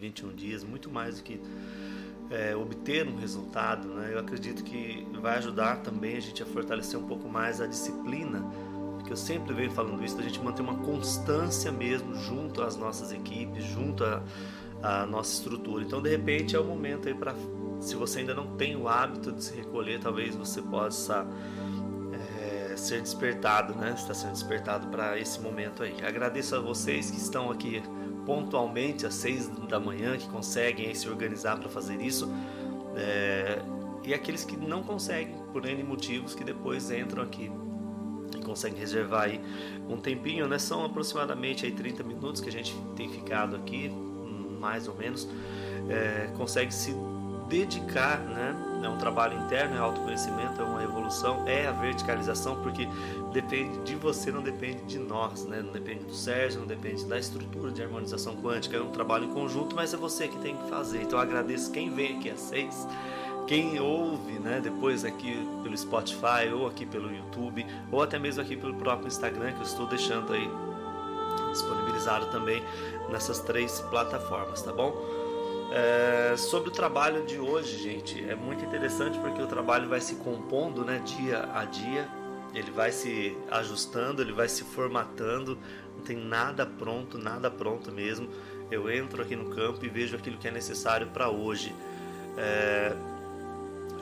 21 dias, muito mais do que é, obter um resultado, né? eu acredito que vai ajudar também a gente a fortalecer um pouco mais a disciplina, que eu sempre venho falando isso, da gente manter uma constância mesmo junto às nossas equipes, junto à, à nossa estrutura. Então, de repente, é o momento aí para, se você ainda não tem o hábito de se recolher, talvez você possa é, ser despertado, né? Está sendo despertado para esse momento aí. Agradeço a vocês que estão aqui pontualmente às seis da manhã, que conseguem se organizar para fazer isso. É, e aqueles que não conseguem, por N motivos, que depois entram aqui e conseguem reservar aí um tempinho, né? São aproximadamente aí 30 minutos que a gente tem ficado aqui, mais ou menos. É, consegue se dedicar, né? É um trabalho interno, é autoconhecimento, é uma evolução, é a verticalização, porque depende de você, não depende de nós, né? Não depende do Sérgio, não depende da estrutura de harmonização quântica, é um trabalho em conjunto, mas é você que tem que fazer. Então eu agradeço quem vem aqui às seis, quem ouve, né? Depois aqui pelo Spotify ou aqui pelo YouTube ou até mesmo aqui pelo próprio Instagram que eu estou deixando aí disponibilizado também nessas três plataformas, tá bom? É, sobre o trabalho de hoje, gente, é muito interessante porque o trabalho vai se compondo, né, dia a dia. Ele vai se ajustando, ele vai se formatando. Não tem nada pronto, nada pronto mesmo. Eu entro aqui no campo e vejo aquilo que é necessário para hoje. É,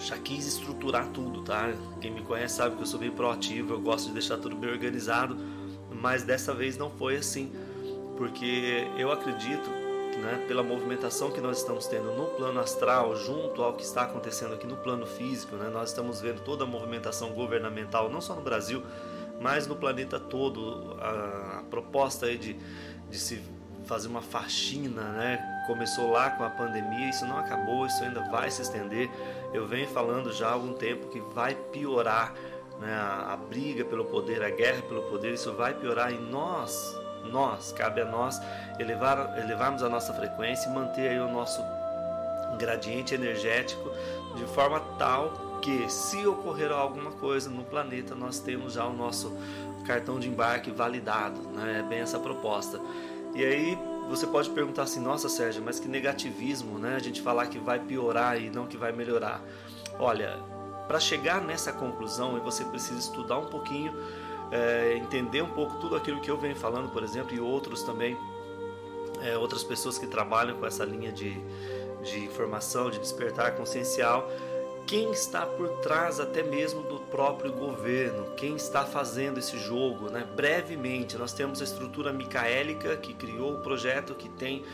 já quis estruturar tudo, tá? Quem me conhece sabe que eu sou bem proativo, eu gosto de deixar tudo bem organizado, mas dessa vez não foi assim, porque eu acredito né, pela movimentação que nós estamos tendo no plano astral, junto ao que está acontecendo aqui no plano físico, né, nós estamos vendo toda a movimentação governamental, não só no Brasil, mas no planeta todo. A, a proposta aí de, de se fazer uma faxina, né, começou lá com a pandemia, isso não acabou, isso ainda vai se estender. Eu venho falando já há algum tempo que vai piorar né, a, a briga pelo poder, a guerra pelo poder, isso vai piorar e nós nós, cabe a nós elevar, elevarmos a nossa frequência e manter aí o nosso gradiente energético de forma tal que se ocorrer alguma coisa no planeta nós temos já o nosso cartão de embarque validado, né? É bem essa proposta. E aí você pode perguntar assim, nossa Sérgio, mas que negativismo, né? A gente falar que vai piorar e não que vai melhorar. Olha, para chegar nessa conclusão, você precisa estudar um pouquinho é, entender um pouco tudo aquilo que eu venho falando, por exemplo, e outros também, é, outras pessoas que trabalham com essa linha de, de informação, de despertar consciencial, quem está por trás até mesmo do próprio governo, quem está fazendo esse jogo, né? Brevemente, nós temos a estrutura micaélica que criou o projeto, que tem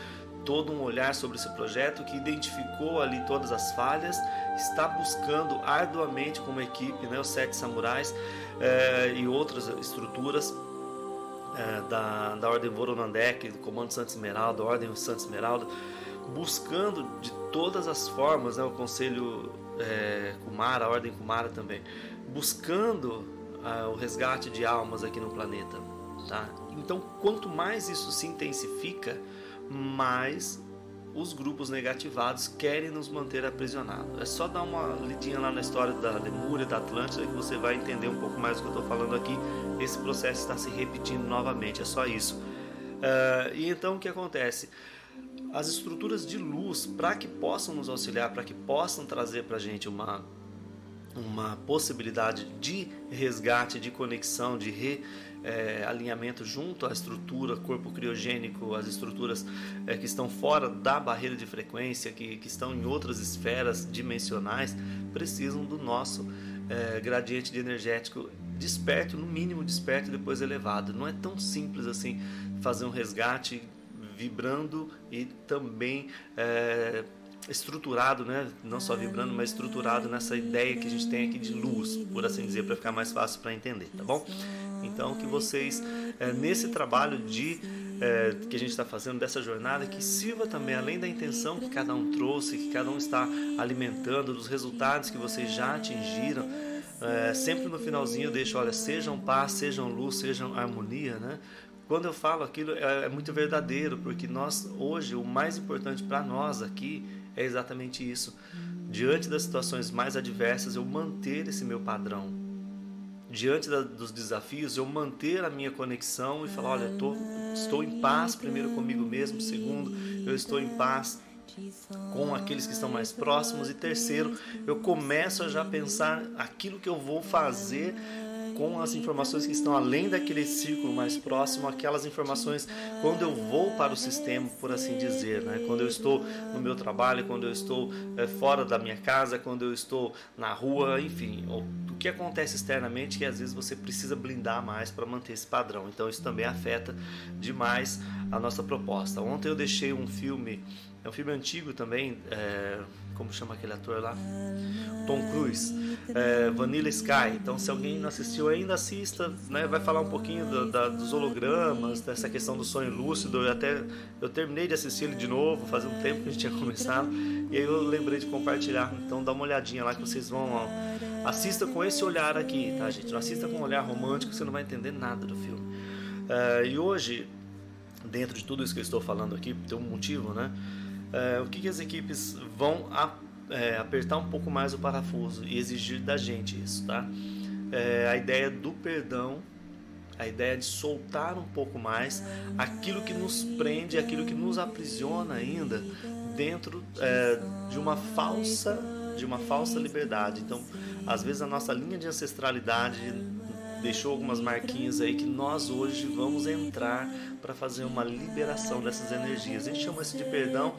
todo um olhar sobre esse projeto, que identificou ali todas as falhas, está buscando arduamente como equipe, né, os Sete Samurais é, e outras estruturas é, da, da Ordem Voronandek, do Comando Santo Esmeralda, Ordem Santo Esmeralda, buscando de todas as formas, né, o Conselho é, Kumara, a Ordem Kumara também, buscando o resgate de almas aqui no planeta. Tá? Então, quanto mais isso se intensifica, mais os grupos negativados querem nos manter aprisionados. É só dar uma lidinha lá na história da Lemúria, da Atlântida, que você vai entender um pouco mais do que eu estou falando aqui. Esse processo está se repetindo novamente, é só isso. Uh, e então o que acontece? As estruturas de luz, para que possam nos auxiliar, para que possam trazer para a gente uma uma possibilidade de resgate, de conexão, de realinhamento é, junto à estrutura, corpo criogênico, as estruturas é, que estão fora da barreira de frequência, que, que estão em outras esferas dimensionais, precisam do nosso é, gradiente de energético desperto, no mínimo desperto e depois elevado. Não é tão simples assim fazer um resgate vibrando e também estruturado, né? não só vibrando, mas estruturado nessa ideia que a gente tem aqui de luz, por assim dizer, para ficar mais fácil para entender, tá bom? Então que vocês é, nesse trabalho de é, que a gente está fazendo dessa jornada que sirva também além da intenção que cada um trouxe, que cada um está alimentando, dos resultados que vocês já atingiram. É, sempre no finalzinho eu deixo, olha, sejam paz, sejam luz, sejam harmonia, né? Quando eu falo aquilo é, é muito verdadeiro, porque nós hoje o mais importante para nós aqui é exatamente isso. Diante das situações mais adversas, eu manter esse meu padrão diante da, dos desafios, eu manter a minha conexão e falar: olha, tô, estou em paz, primeiro comigo mesmo, segundo, eu estou em paz com aqueles que estão mais próximos, e terceiro, eu começo a já pensar aquilo que eu vou fazer com as informações que estão além daquele círculo mais próximo, aquelas informações quando eu vou para o sistema, por assim dizer, né? quando eu estou no meu trabalho, quando eu estou é, fora da minha casa, quando eu estou na rua, enfim, o que acontece externamente que às vezes você precisa blindar mais para manter esse padrão. Então isso também afeta demais a nossa proposta. Ontem eu deixei um filme é um filme antigo também, é, como chama aquele ator lá? Tom Cruise, é, Vanilla Sky. Então, se alguém não assistiu ainda, assista. Né? Vai falar um pouquinho do, da, dos hologramas, dessa questão do sonho lúcido. Eu até eu terminei de assistir ele de novo, fazia um tempo que a gente tinha começado. E aí eu lembrei de compartilhar. Então, dá uma olhadinha lá que vocês vão. Ó, assista com esse olhar aqui, tá, gente? Não assista com um olhar romântico, você não vai entender nada do filme. É, e hoje, dentro de tudo isso que eu estou falando aqui, tem um motivo, né? É, o que, que, as equipes vão a, é, apertar um pouco mais o parafuso e exigir da gente isso, tá? É, a ideia do perdão, a ideia de soltar um pouco mais aquilo que nos prende, aquilo que nos aprisiona ainda dentro é, de uma falsa de uma falsa liberdade. Então, às vezes a nossa linha de ancestralidade deixou algumas marquinhas aí que nós hoje vamos entrar para fazer uma liberação dessas energias. A gente chama isso de perdão.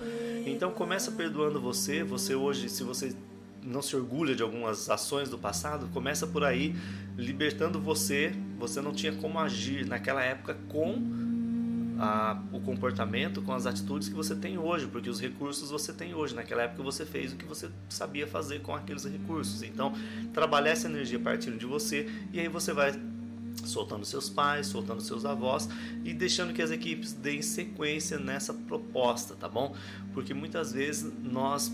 Então começa perdoando você. Você hoje, se você não se orgulha de algumas ações do passado, começa por aí libertando você. Você não tinha como agir naquela época com a, o comportamento, com as atitudes que você tem hoje, porque os recursos você tem hoje. Naquela época você fez o que você sabia fazer com aqueles recursos. Então, trabalhar essa energia partindo de você e aí você vai soltando seus pais, soltando seus avós e deixando que as equipes deem sequência nessa proposta, tá bom? Porque muitas vezes nós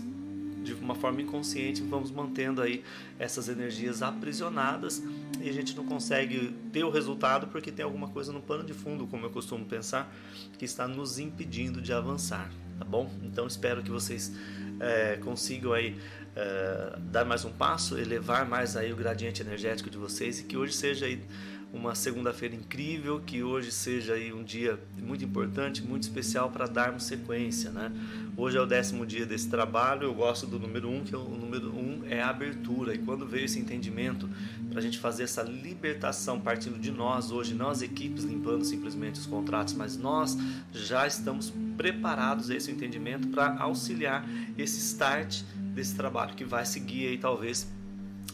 de uma forma inconsciente vamos mantendo aí essas energias aprisionadas e a gente não consegue ter o resultado porque tem alguma coisa no pano de fundo, como eu costumo pensar, que está nos impedindo de avançar, tá bom? Então espero que vocês é, consigam aí é, dar mais um passo, elevar mais aí o gradiente energético de vocês e que hoje seja aí uma segunda-feira incrível, que hoje seja aí um dia muito importante, muito especial para darmos sequência, né? Hoje é o décimo dia desse trabalho, eu gosto do número um, que é o número um é a abertura, e quando veio esse entendimento para a gente fazer essa libertação partindo de nós hoje, as equipes limpando simplesmente os contratos, mas nós já estamos preparados esse entendimento para auxiliar esse start desse trabalho que vai seguir aí talvez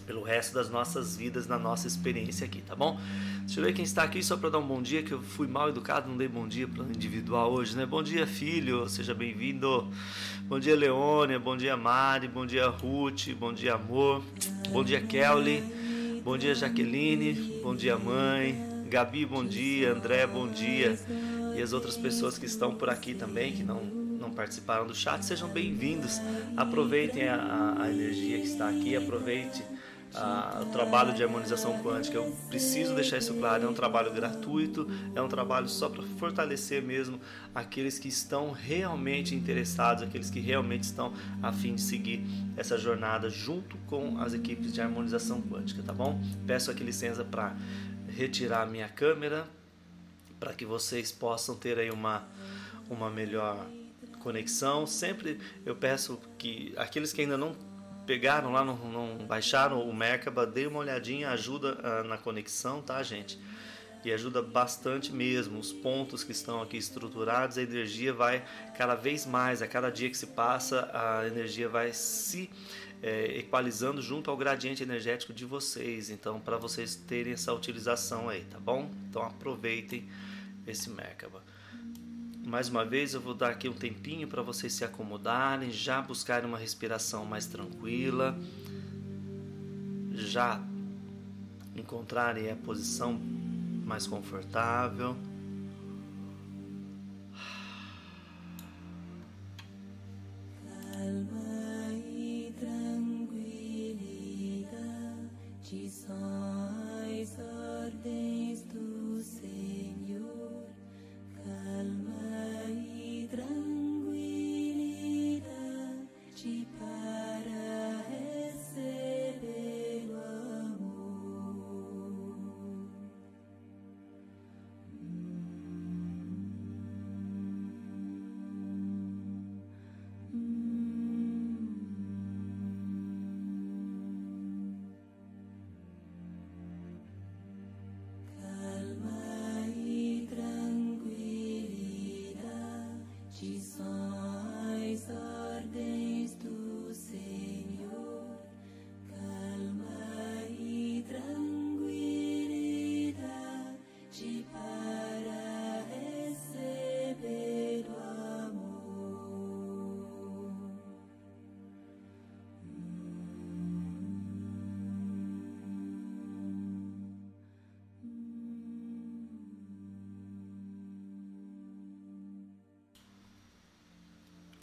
pelo resto das nossas vidas, na nossa experiência aqui, tá bom? Deixa eu ver quem está aqui só para dar um bom dia, que eu fui mal educado, não dei bom dia para individual hoje, né? Bom dia, filho, seja bem-vindo. Bom dia, Leônia, bom dia, Mari, bom dia, Ruth, bom dia, amor. Bom dia, Kelly. Bom dia, Jaqueline. Bom dia, mãe. Gabi, bom dia. André, bom dia. E as outras pessoas que estão por aqui também, que não, não participaram do chat, sejam bem-vindos. Aproveitem a, a energia que está aqui, aproveite o trabalho de harmonização quântica. Eu preciso deixar isso claro, é um trabalho gratuito, é um trabalho só para fortalecer mesmo aqueles que estão realmente interessados, aqueles que realmente estão a fim de seguir essa jornada junto com as equipes de harmonização quântica, tá bom? Peço aqui licença para retirar minha câmera para que vocês possam ter aí uma uma melhor conexão. Sempre eu peço que aqueles que ainda não pegaram lá, não, não baixaram o Merkaba, dê uma olhadinha, ajuda uh, na conexão, tá, gente? E ajuda bastante mesmo. Os pontos que estão aqui estruturados, a energia vai cada vez mais, a cada dia que se passa, a energia vai se é, equalizando junto ao gradiente energético de vocês. Então, para vocês terem essa utilização aí, tá bom? Então, aproveitem esse Merkaba. Mais uma vez eu vou dar aqui um tempinho para vocês se acomodarem, já buscarem uma respiração mais tranquila, já encontrarem a posição mais confortável. Calma e tranquilidade são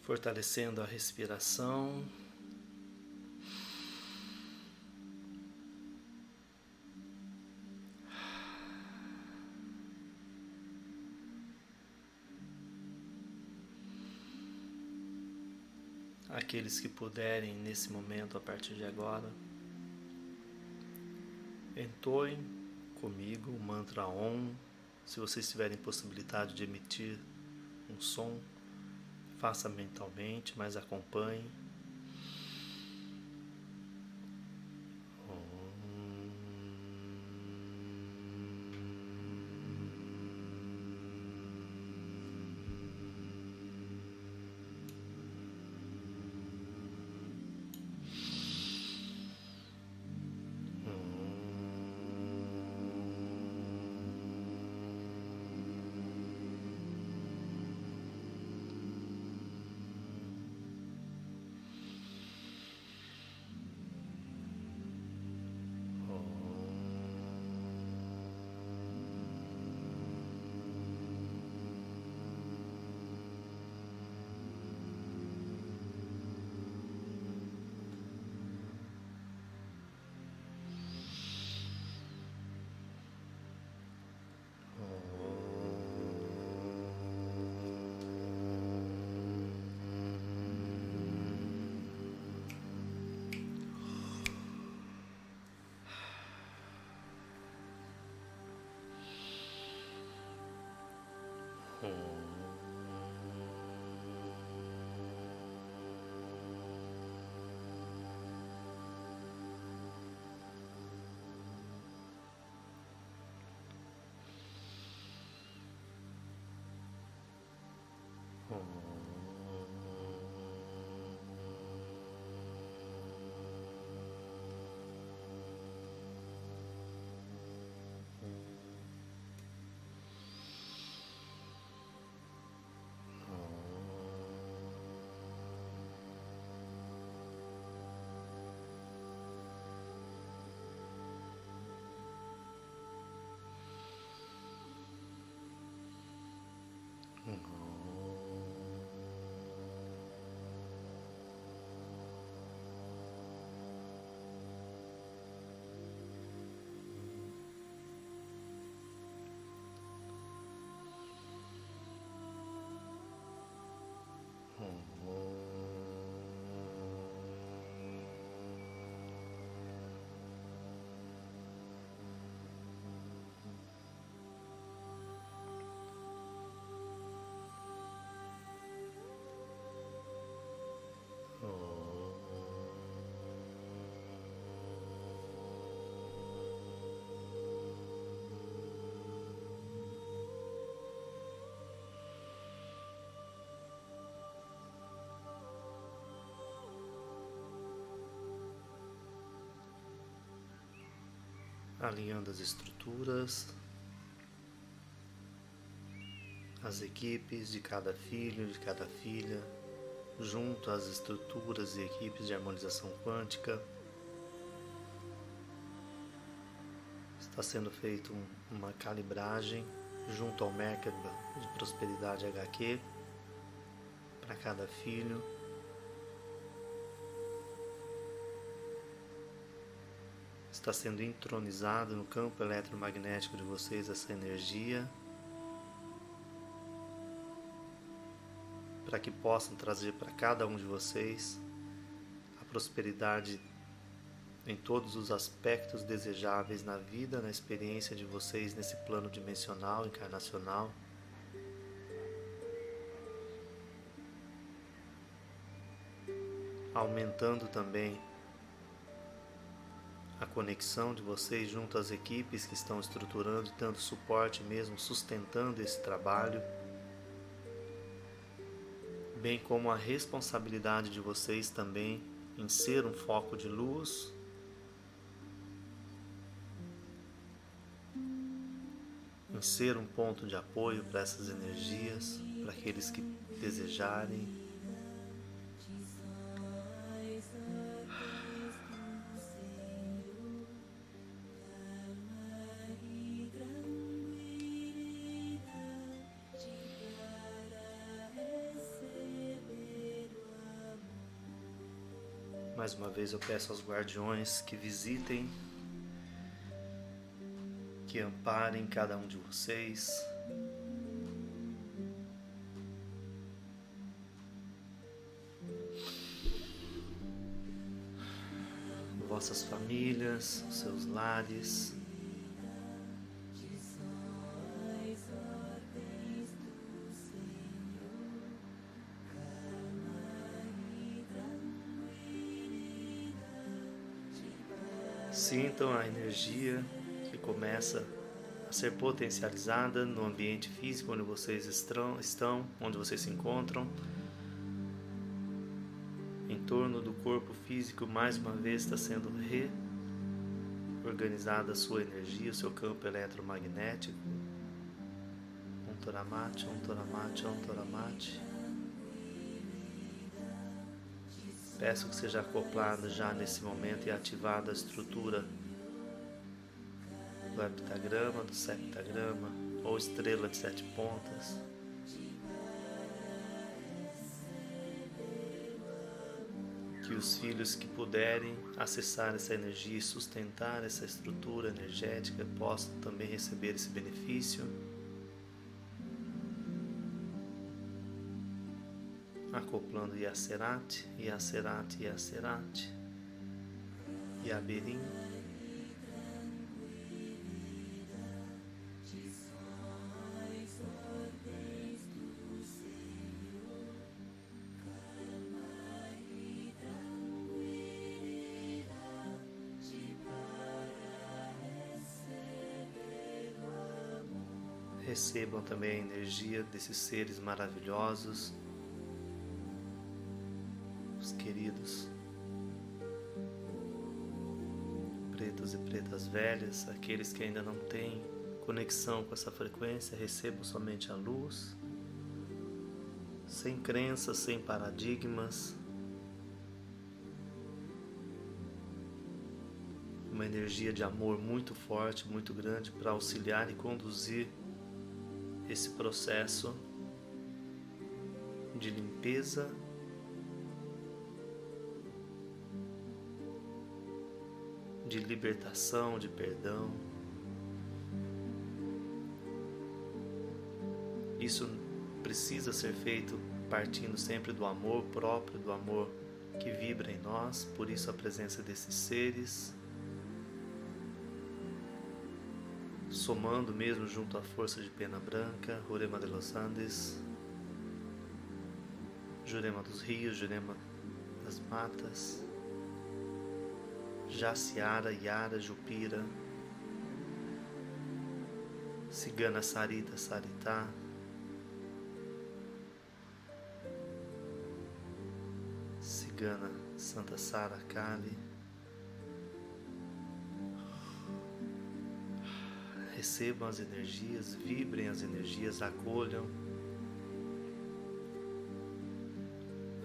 fortalecendo a respiração. Aqueles que puderem nesse momento, a partir de agora, entoem comigo o mantra OM. Se vocês tiverem possibilidade de emitir um som, faça mentalmente, mas acompanhe. Hmm. Alinhando as estruturas, as equipes de cada filho, de cada filha, junto às estruturas e equipes de harmonização quântica. Está sendo feita uma calibragem junto ao Merkaba de Prosperidade HQ para cada filho. Está sendo entronizado no campo eletromagnético de vocês essa energia para que possam trazer para cada um de vocês a prosperidade em todos os aspectos desejáveis na vida, na experiência de vocês nesse plano dimensional, encarnacional. Aumentando também a conexão de vocês junto às equipes que estão estruturando e dando suporte mesmo, sustentando esse trabalho, bem como a responsabilidade de vocês também em ser um foco de luz. Em ser um ponto de apoio para essas energias, para aqueles que desejarem Mais uma vez eu peço aos guardiões que visitem, que amparem cada um de vocês. Vossas famílias, seus lares. Sintam a energia que começa a ser potencializada no ambiente físico onde vocês estão, onde vocês se encontram. Em torno do corpo físico, mais uma vez está sendo reorganizada a sua energia, o seu campo eletromagnético. Um toramate, um toramate, um toramate. Peço que seja acoplada já nesse momento e ativada a estrutura do heptagrama, do septagrama ou estrela de sete pontas. Que os filhos que puderem acessar essa energia e sustentar essa estrutura energética possam também receber esse benefício. acoplando Yacerat, Yacerat, Yacerat, Yaberim. Recebam também a energia desses seres maravilhosos queridos, pretos e pretas velhas, aqueles que ainda não têm conexão com essa frequência, recebam somente a luz, sem crenças, sem paradigmas, uma energia de amor muito forte, muito grande para auxiliar e conduzir esse processo de limpeza. De libertação, de perdão. Isso precisa ser feito partindo sempre do amor próprio, do amor que vibra em nós, por isso a presença desses seres, somando mesmo junto à força de pena branca, Jurema de los Andes, Jurema dos rios, Jurema das matas. Jaciara, Yara, Jupira, Cigana Sarita, Saritá, Cigana Santa Sara Kali. Recebam as energias, vibrem as energias, acolham.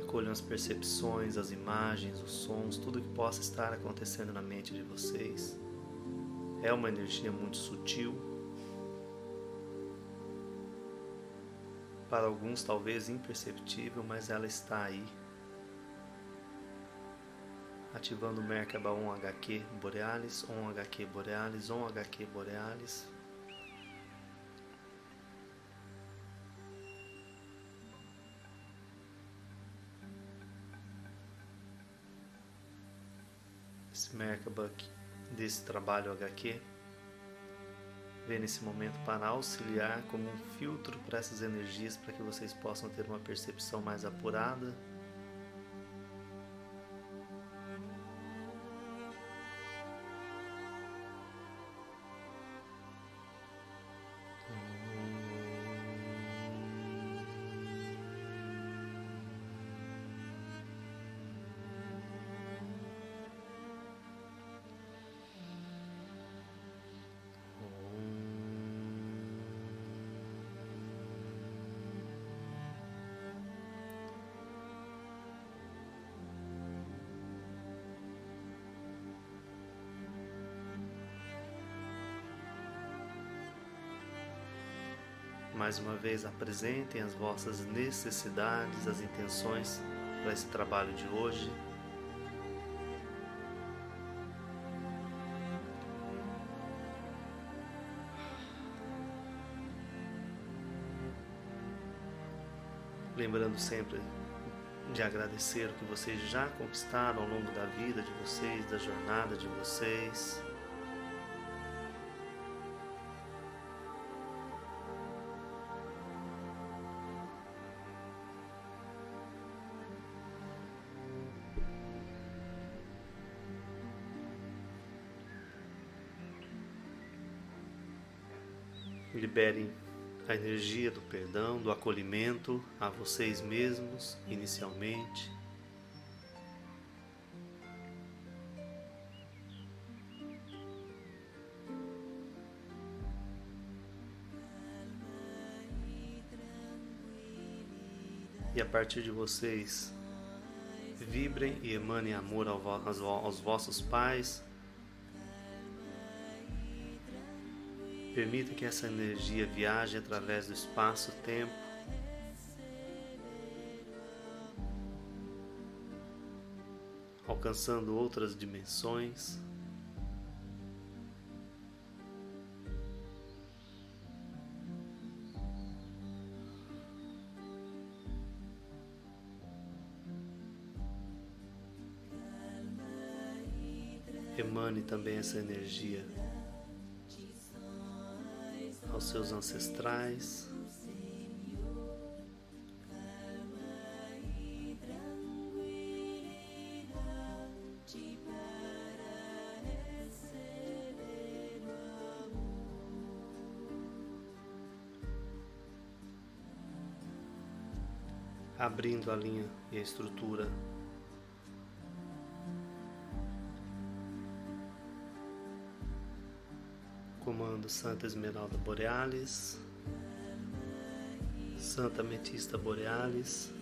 Acolham as percepções, as imagens, os sons, tudo que possa estar acontecendo na mente de vocês. É uma energia muito sutil. Para alguns, talvez imperceptível, mas ela está aí. Ativando o Merkaba 1 HQ Borealis, 1 HQ Borealis, 1 HQ Borealis. esse Merkaba desse trabalho HQ vem nesse momento para auxiliar como um filtro para essas energias para que vocês possam ter uma percepção mais apurada Mais uma vez, apresentem as vossas necessidades, as intenções para esse trabalho de hoje. Lembrando sempre de agradecer o que vocês já conquistaram ao longo da vida de vocês, da jornada de vocês. Liberem a energia do perdão, do acolhimento a vocês mesmos inicialmente. E a partir de vocês, vibrem e emanem amor aos vossos pais, Permita que essa energia viaje através do espaço-tempo. Alcançando outras dimensões. Emane também essa energia seus ancestrais. Abrindo a linha e a estrutura comando Santa Esmeralda Borealis, Santa Metista Borealis,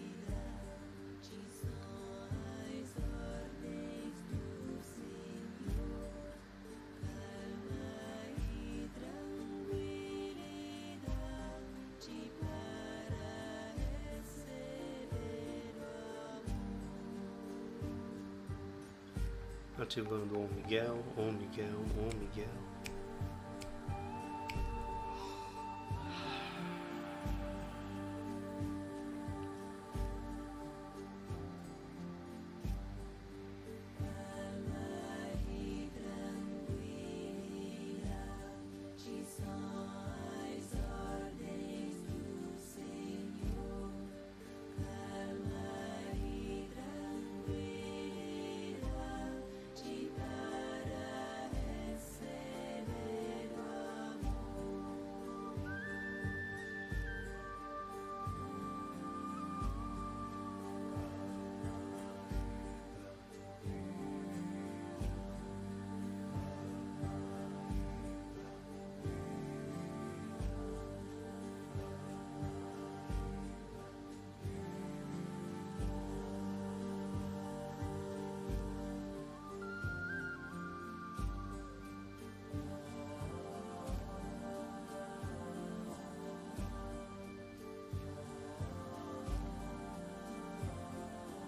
ativando Om Miguel, Om Miguel, Om Miguel.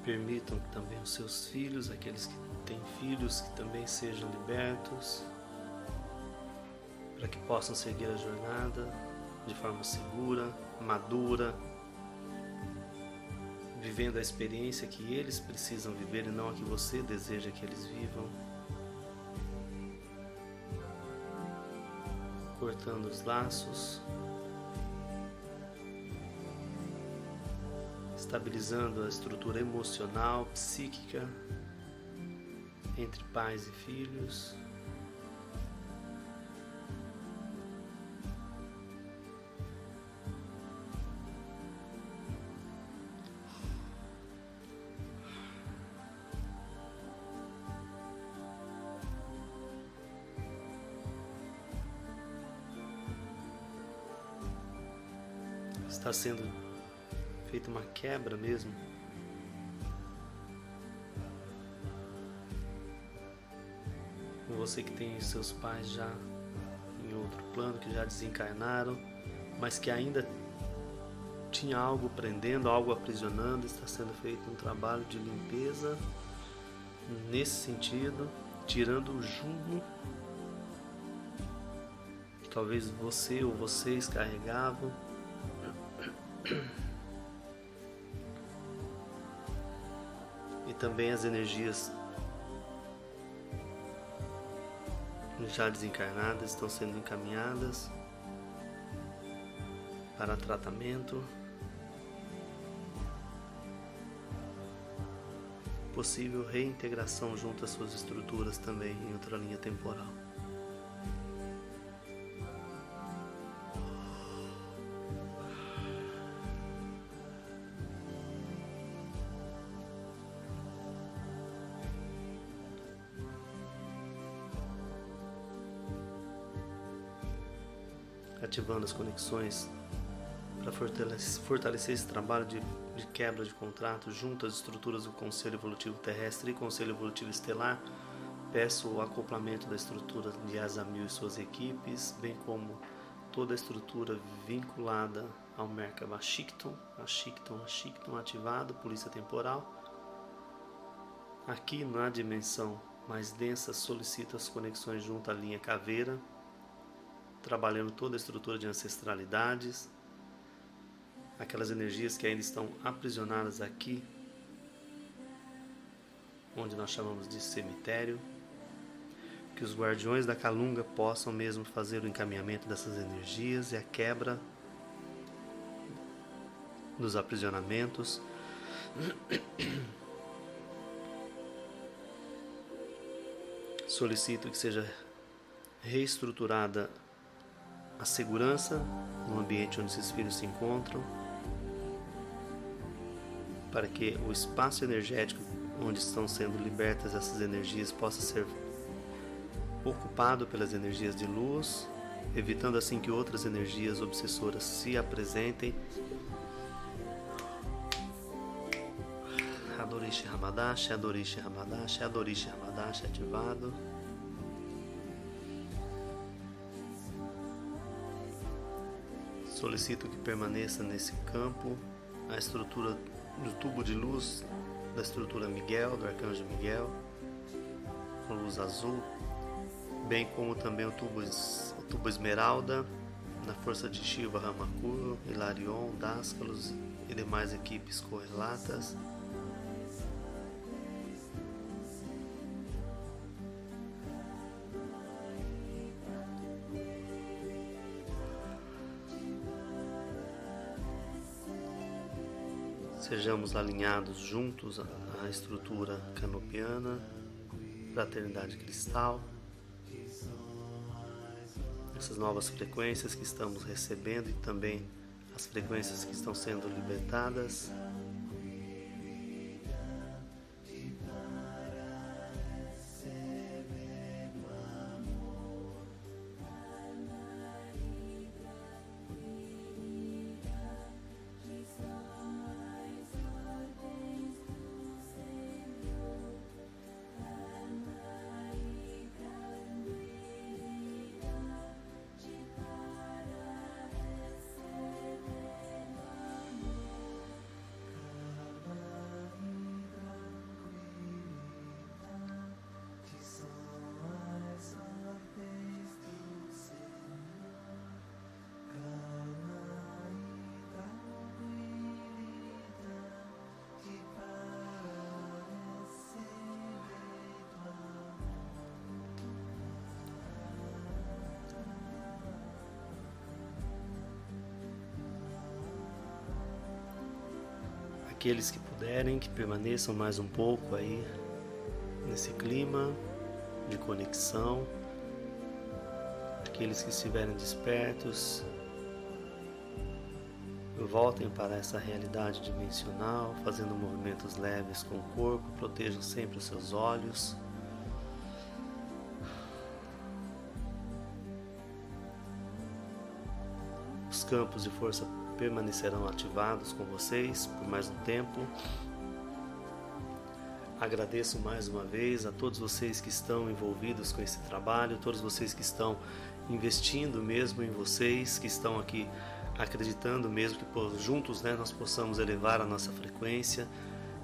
Permitam que também os seus filhos, aqueles que têm filhos, que também sejam libertos, para que possam seguir a jornada de forma segura, madura, vivendo a experiência que eles precisam viver e não a que você deseja que eles vivam. Cortando os laços estabilizando a estrutura emocional, psíquica entre pais e filhos. Está sendo feita uma quebra mesmo. Você que tem seus pais já em outro plano, que já desencarnaram, mas que ainda tinha algo prendendo, algo aprisionando, está sendo feito um trabalho de limpeza nesse sentido, tirando o jugo que talvez você ou vocês carregavam também as energias já desencarnadas estão sendo encaminhadas para tratamento. Possível reintegração junto às suas estruturas também em outra linha temporal. Ativando as conexões para fortalecer, fortalecer esse trabalho de, de, quebra de contrato junto às estruturas do Conselho Evolutivo Terrestre e Conselho Evolutivo Estelar. Peço o acoplamento da estrutura de Azamil e suas equipes, bem como toda a estrutura vinculada ao Merkaba Ashikton, Ashikton, Ashikton ativado, Polícia Temporal. Aqui na dimensão mais densa, solicito as conexões junto à linha Caveira, trabalhando toda a estrutura de ancestralidades, aquelas energias que ainda estão aprisionadas aqui, onde nós chamamos de cemitério, que os guardiões da Calunga possam mesmo fazer o encaminhamento dessas energias e a quebra dos aprisionamentos. Solicito que seja reestruturada a segurança no ambiente onde esses filhos se encontram, para que o espaço energético onde estão sendo libertas essas energias possa ser ocupado pelas energias de luz, evitando assim que outras energias obsessoras se apresentem. Adorishi Hamadashi, Adorishi Hamadashi, Adorishi Hamadashi ativado. Solicito que permaneça nesse campo a estrutura do tubo de luz da estrutura Miguel, do Arcanjo Miguel, com luz azul, bem como também o tubo, o tubo Esmeralda, da força de Shiva, Ramakuro, Hilarion, Dascalos e demais equipes correlatas. Sejamos alinhados juntos à estrutura canopiana, fraternidade cristal, essas novas frequências que estamos recebendo e também as frequências que estão sendo libertadas. Aqueles que puderem, que permaneçam mais um pouco aí nesse clima de conexão, aqueles que estiverem despertos, voltem para essa realidade dimensional, fazendo movimentos leves com o corpo, protejam sempre os seus olhos. Os campos de força permanecerão ativados com vocês por mais um tempo. Agradeço mais uma vez a todos vocês que estão envolvidos com esse trabalho, todos vocês que estão investindo mesmo em vocês, que estão aqui acreditando mesmo que juntos né, nós possamos elevar a nossa frequência.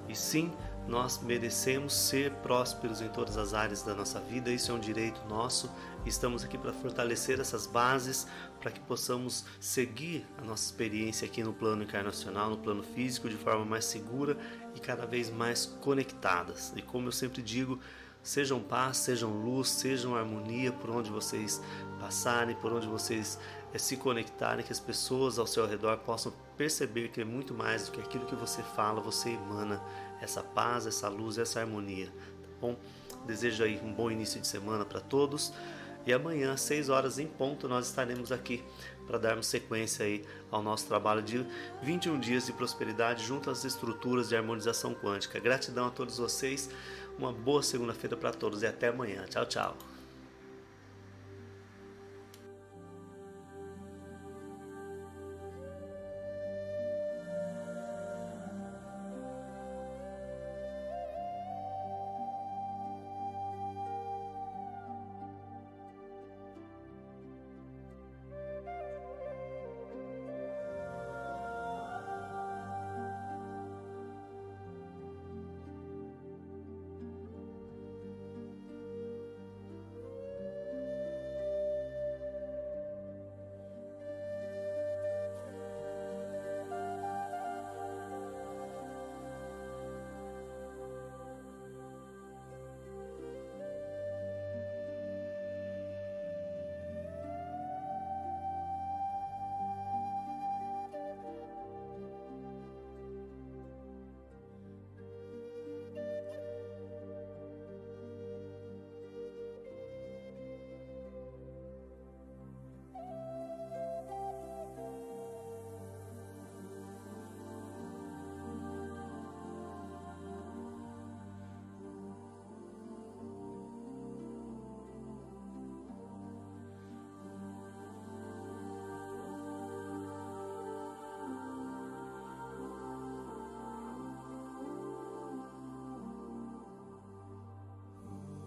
E sim, nós merecemos ser prósperos em todas as áreas da nossa vida, isso é um direito nosso estamos aqui para fortalecer essas bases para que possamos seguir a nossa experiência aqui no plano encarnacional, no plano físico, de forma mais segura e cada vez mais conectadas. E como eu sempre digo, sejam paz, sejam luz, sejam harmonia por onde vocês passarem, por onde vocês é se conectarem, que as pessoas ao seu redor possam perceber que é muito mais do que aquilo que você fala, você emana essa paz, essa luz, essa harmonia, tá bom? Desejo aí um bom início de semana para todos. E amanhã, às 6 horas em ponto, nós estaremos aqui para darmos sequência aí ao nosso trabalho de 21 dias de prosperidade junto às estruturas de harmonização quântica. Gratidão a todos vocês, uma boa segunda-feira para todos e até amanhã. Tchau, tchau.